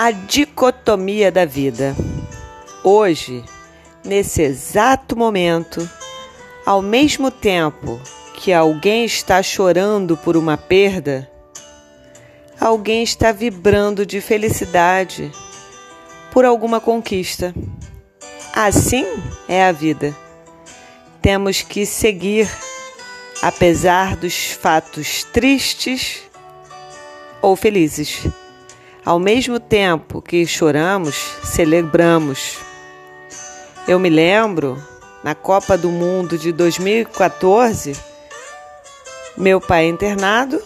a dicotomia da vida. Hoje, nesse exato momento, ao mesmo tempo que alguém está chorando por uma perda, alguém está vibrando de felicidade por alguma conquista. Assim é a vida. Temos que seguir, apesar dos fatos tristes ou felizes. Ao mesmo tempo que choramos, celebramos. Eu me lembro, na Copa do Mundo de 2014, meu pai é internado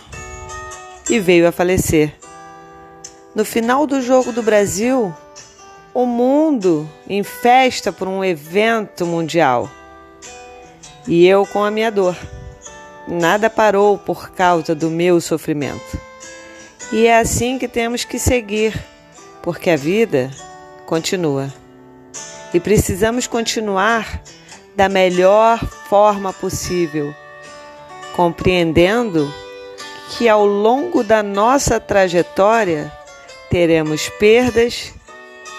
e veio a falecer. No final do jogo do Brasil, o mundo em festa por um evento mundial. E eu com a minha dor. Nada parou por causa do meu sofrimento. E é assim que temos que seguir, porque a vida continua. E precisamos continuar da melhor forma possível, compreendendo que ao longo da nossa trajetória teremos perdas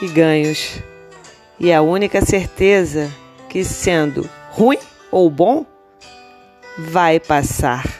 e ganhos. E a única certeza que sendo ruim ou bom vai passar.